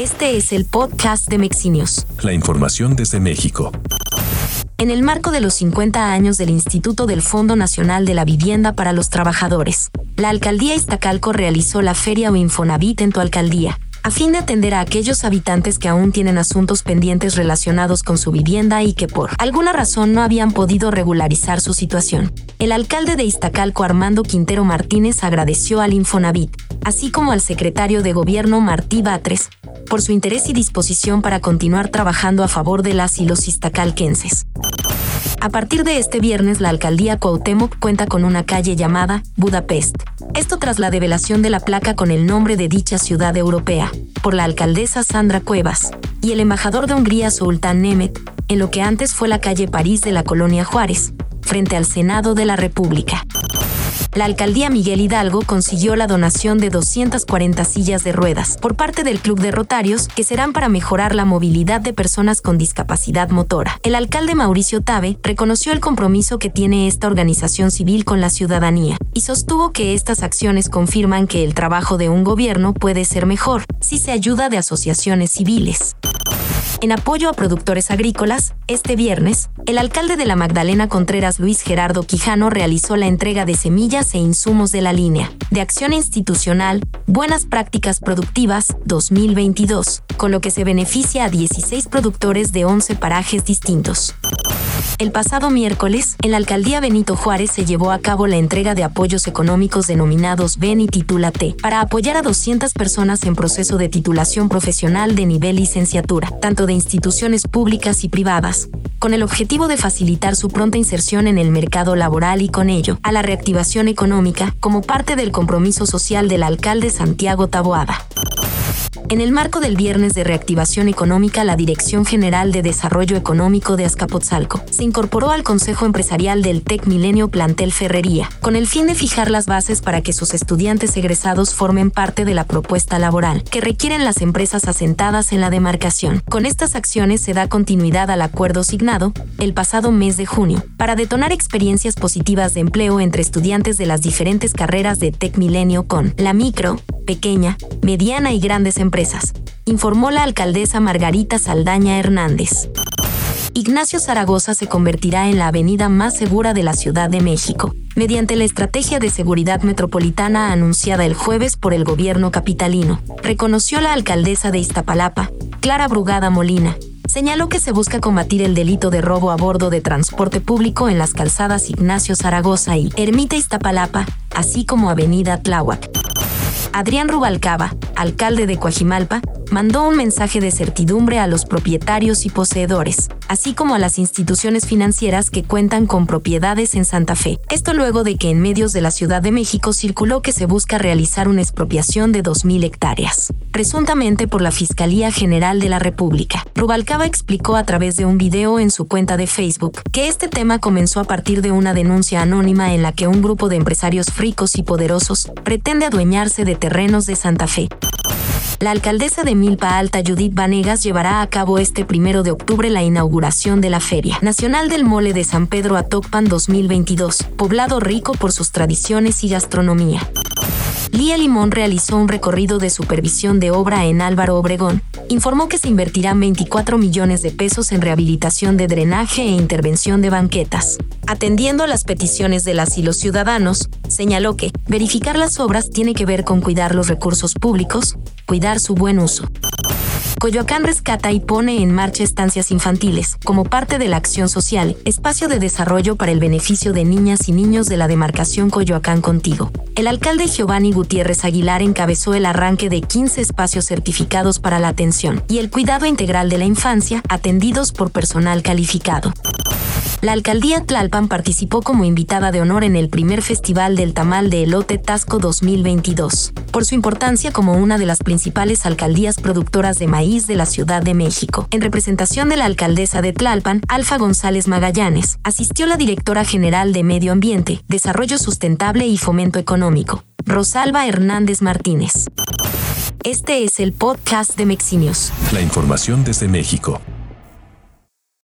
Este es el podcast de Mexinios. La información desde México. En el marco de los 50 años del Instituto del Fondo Nacional de la Vivienda para los Trabajadores, la alcaldía Iztacalco realizó la Feria o Infonavit en tu alcaldía a fin de atender a aquellos habitantes que aún tienen asuntos pendientes relacionados con su vivienda y que por alguna razón no habían podido regularizar su situación. El alcalde de Iztacalco, Armando Quintero Martínez, agradeció al Infonavit, así como al secretario de Gobierno Martí Batres, por su interés y disposición para continuar trabajando a favor de las y los iztacalquenses. A partir de este viernes, la alcaldía Cuauhtémoc cuenta con una calle llamada Budapest. Esto tras la develación de la placa con el nombre de dicha ciudad europea, por la alcaldesa Sandra Cuevas, y el embajador de Hungría Sultán Nemet, en lo que antes fue la calle París de la colonia Juárez, frente al Senado de la República la alcaldía Miguel Hidalgo consiguió la donación de 240 sillas de ruedas por parte del Club de Rotarios que serán para mejorar la movilidad de personas con discapacidad motora. El alcalde Mauricio Tabe reconoció el compromiso que tiene esta organización civil con la ciudadanía y sostuvo que estas acciones confirman que el trabajo de un gobierno puede ser mejor si se ayuda de asociaciones civiles. En apoyo a productores agrícolas, este viernes, el alcalde de la Magdalena Contreras Luis Gerardo Quijano realizó la entrega de semillas e insumos de la línea de acción institucional Buenas Prácticas Productivas 2022, con lo que se beneficia a 16 productores de 11 parajes distintos. El pasado miércoles, en la alcaldía Benito Juárez se llevó a cabo la entrega de apoyos económicos denominados Ven y Titúlate para apoyar a 200 personas en proceso de titulación profesional de nivel licenciatura, tanto de instituciones públicas y privadas, con el objetivo de facilitar su pronta inserción en el mercado laboral y con ello a la reactivación económica como parte del compromiso social del alcalde Santiago Taboada. En el marco del Viernes de Reactivación Económica, la Dirección General de Desarrollo Económico de Azcapotzalco se incorporó al Consejo Empresarial del TEC Milenio Plantel Ferrería, con el fin de fijar las bases para que sus estudiantes egresados formen parte de la propuesta laboral que requieren las empresas asentadas en la demarcación. Con estas acciones se da continuidad al acuerdo signado el pasado mes de junio para detonar experiencias positivas de empleo entre estudiantes de las diferentes carreras de TEC Milenio con la micro, pequeña, mediana y grandes empresas, informó la alcaldesa Margarita Saldaña Hernández. Ignacio Zaragoza se convertirá en la avenida más segura de la Ciudad de México, mediante la estrategia de seguridad metropolitana anunciada el jueves por el gobierno capitalino. Reconoció la alcaldesa de Iztapalapa, Clara Brugada Molina, señaló que se busca combatir el delito de robo a bordo de transporte público en las calzadas Ignacio Zaragoza y Ermita Iztapalapa, así como Avenida Tláhuac. Adrián Rubalcaba, alcalde de Coajimalpa, mandó un mensaje de certidumbre a los propietarios y poseedores, así como a las instituciones financieras que cuentan con propiedades en Santa Fe. Esto luego de que en medios de la Ciudad de México circuló que se busca realizar una expropiación de 2.000 hectáreas, presuntamente por la Fiscalía General de la República. Rubalcaba explicó a través de un video en su cuenta de Facebook que este tema comenzó a partir de una denuncia anónima en la que un grupo de empresarios fricos y poderosos pretende adueñarse de terrenos de Santa Fe. La alcaldesa de Milpa Alta, Judith Vanegas, llevará a cabo este primero de octubre la inauguración de la Feria Nacional del Mole de San Pedro Atocpan 2022, poblado rico por sus tradiciones y gastronomía. Lía Limón realizó un recorrido de supervisión de obra en Álvaro Obregón. Informó que se invertirán 24 millones de pesos en rehabilitación de drenaje e intervención de banquetas. Atendiendo a las peticiones de las y los ciudadanos, señaló que verificar las obras tiene que ver con cuidar los recursos públicos, cuidar su buen uso. Coyoacán rescata y pone en marcha estancias infantiles, como parte de la acción social, espacio de desarrollo para el beneficio de niñas y niños de la demarcación Coyoacán Contigo. El alcalde Giovanni Gutiérrez Aguilar encabezó el arranque de 15 espacios certificados para la atención y el cuidado integral de la infancia, atendidos por personal calificado. La alcaldía Tlalpan participó como invitada de honor en el primer Festival del Tamal de Elote Tasco 2022, por su importancia como una de las principales alcaldías productoras de maíz de la Ciudad de México. En representación de la alcaldesa de Tlalpan, Alfa González Magallanes, asistió la directora general de Medio Ambiente, Desarrollo Sustentable y Fomento Económico, Rosalba Hernández Martínez. Este es el podcast de Mexinios. La información desde México.